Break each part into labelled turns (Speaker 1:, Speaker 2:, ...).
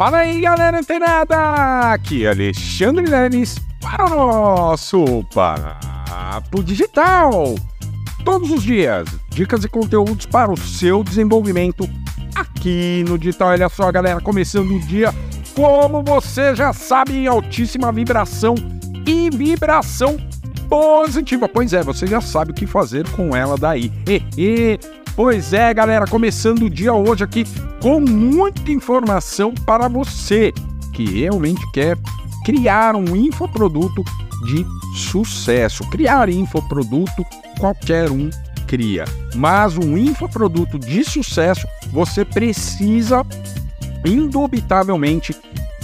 Speaker 1: Fala aí, galera antenada! Aqui é Alexandre Lenes para o nosso Papo Digital. Todos os dias, dicas e conteúdos para o seu desenvolvimento aqui no digital. Olha só, galera, começando o dia, como você já sabe, em altíssima vibração e vibração positiva. Pois é, você já sabe o que fazer com ela daí. Pois é, galera, começando o dia hoje aqui com muita informação para você que realmente quer criar um infoproduto de sucesso. Criar infoproduto qualquer um cria, mas um infoproduto de sucesso você precisa indubitavelmente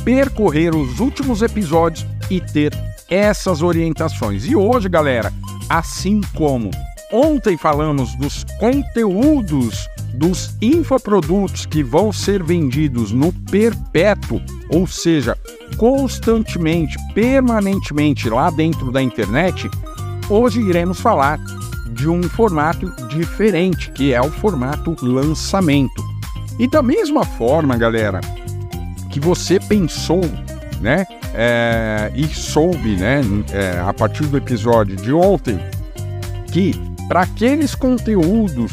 Speaker 1: percorrer os últimos episódios e ter essas orientações. E hoje, galera, assim como Ontem falamos dos conteúdos dos infoprodutos que vão ser vendidos no perpétuo, ou seja, constantemente, permanentemente lá dentro da internet. Hoje iremos falar de um formato diferente, que é o formato lançamento. E da mesma forma, galera, que você pensou, né, é, e soube, né, é, a partir do episódio de ontem, que para aqueles conteúdos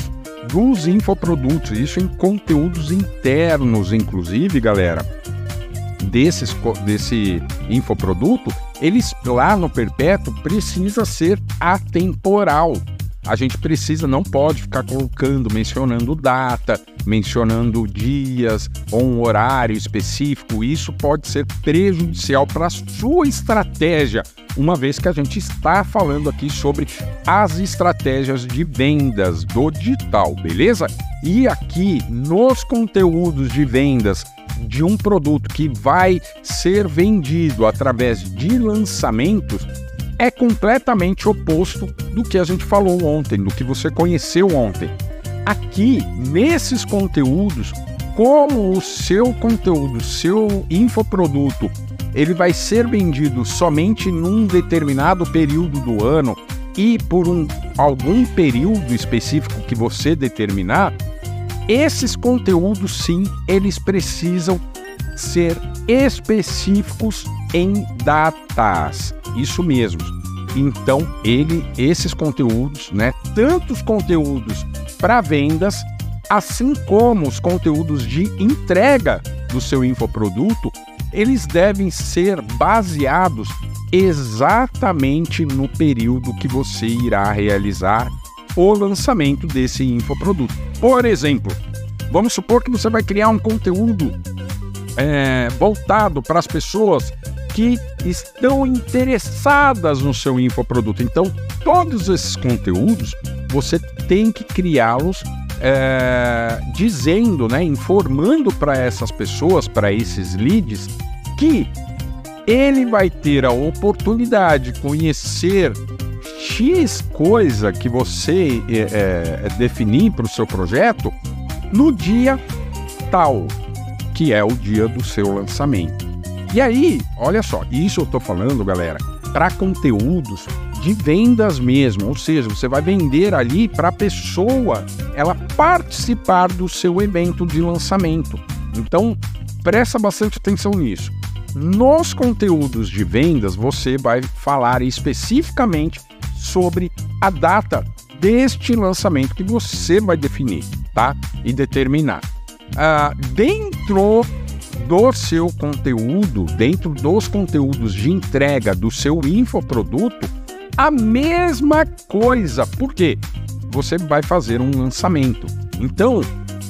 Speaker 1: dos infoprodutos, isso em conteúdos internos, inclusive, galera, desses, desse infoproduto, eles lá no perpétuo precisa ser atemporal. A gente precisa, não pode ficar colocando, mencionando data, mencionando dias ou um horário específico. Isso pode ser prejudicial para a sua estratégia uma vez que a gente está falando aqui sobre as estratégias de vendas do digital, beleza? E aqui nos conteúdos de vendas de um produto que vai ser vendido através de lançamentos é completamente oposto do que a gente falou ontem, do que você conheceu ontem. Aqui, nesses conteúdos, como o seu conteúdo, seu infoproduto ele vai ser vendido somente num determinado período do ano e por um, algum período específico que você determinar, esses conteúdos sim, eles precisam ser específicos em datas. Isso mesmo. Então, ele, esses conteúdos, né, tantos conteúdos para vendas, assim como os conteúdos de entrega do seu infoproduto, eles devem ser baseados exatamente no período que você irá realizar o lançamento desse infoproduto. Por exemplo, vamos supor que você vai criar um conteúdo é, voltado para as pessoas que estão interessadas no seu infoproduto. Então, todos esses conteúdos você tem que criá-los é, dizendo, né, informando para essas pessoas, para esses leads, que ele vai ter a oportunidade de conhecer X coisa que você é, é, definir para o seu projeto no dia tal, que é o dia do seu lançamento. E aí, olha só, isso eu estou falando, galera, para conteúdos de vendas mesmo, ou seja, você vai vender ali para a pessoa ela participar do seu evento de lançamento. Então, presta bastante atenção nisso. Nos conteúdos de vendas, você vai falar especificamente sobre a data deste lançamento que você vai definir, tá? E determinar. Ah, dentro do seu conteúdo, dentro dos conteúdos de entrega do seu infoproduto, a mesma coisa. Por quê? Você vai fazer um lançamento. Então,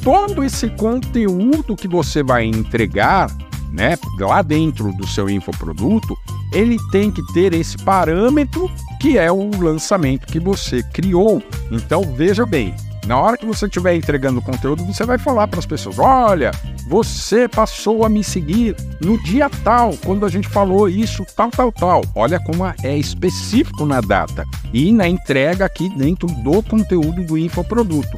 Speaker 1: todo esse conteúdo que você vai entregar, né, lá dentro do seu infoproduto, ele tem que ter esse parâmetro que é o lançamento que você criou. Então, veja bem, na hora que você estiver entregando o conteúdo, você vai falar para as pessoas: olha, você passou a me seguir no dia tal, quando a gente falou isso, tal, tal, tal. Olha como é específico na data e na entrega aqui dentro do conteúdo do infoproduto.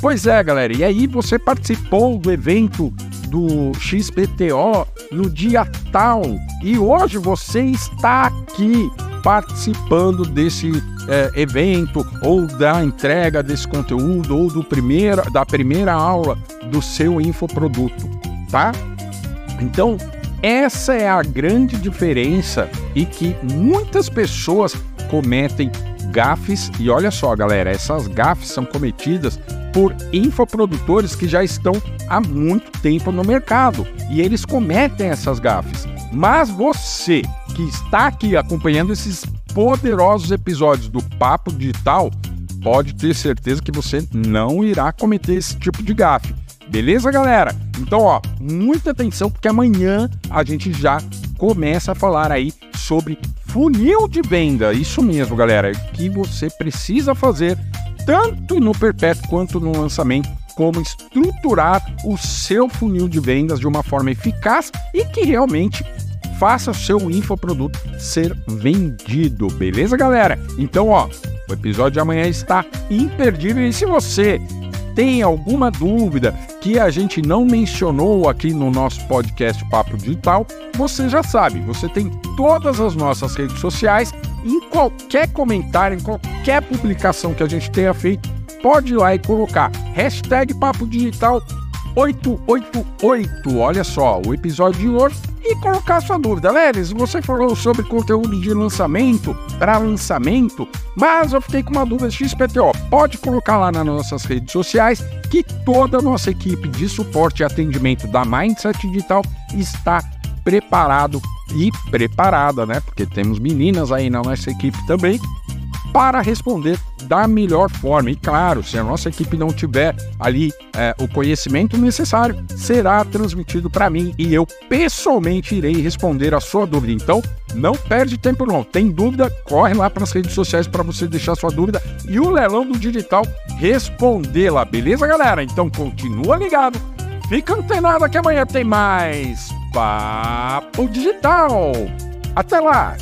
Speaker 1: Pois é, galera, e aí você participou do evento do XPTO no dia tal e hoje você está aqui participando desse é, evento ou da entrega desse conteúdo ou do primeira, da primeira aula do seu infoproduto, tá? Então, essa é a grande diferença e que muitas pessoas cometem gafes. E olha só, galera, essas gafes são cometidas por infoprodutores que já estão há muito tempo no mercado e eles cometem essas gafes. Mas você que está aqui acompanhando esses poderosos episódios do Papo Digital, pode ter certeza que você não irá cometer esse tipo de gafe. Beleza, galera? Então, ó, muita atenção porque amanhã a gente já começa a falar aí sobre funil de venda. Isso mesmo, galera, que você precisa fazer tanto no perpétuo quanto no lançamento, como estruturar o seu funil de vendas de uma forma eficaz e que realmente faça o seu infoproduto ser vendido, beleza, galera? Então, ó, o episódio de amanhã está imperdível e se você tem alguma dúvida que a gente não mencionou aqui no nosso podcast Papo Digital, você já sabe, você tem todas as nossas redes sociais, em qualquer comentário, em qualquer publicação que a gente tenha feito, pode ir lá e colocar hashtag Papo Digital 888. Olha só, o episódio de hoje e colocar sua dúvida. Lelis, você falou sobre conteúdo de lançamento, para lançamento, mas eu fiquei com uma dúvida XPTO. Pode colocar lá nas nossas redes sociais que toda a nossa equipe de suporte e atendimento da Mindset Digital está preparado e preparada, né? Porque temos meninas aí na nossa equipe também para responder da melhor forma. E claro, se a nossa equipe não tiver ali é, o conhecimento necessário, será transmitido para mim e eu pessoalmente irei responder a sua dúvida. Então, não perde tempo não. Tem dúvida? Corre lá para as redes sociais para você deixar sua dúvida e o leilão do digital respondê-la, beleza, galera? Então, continua ligado. Fica antenado que amanhã tem mais Papo Digital. Até lá!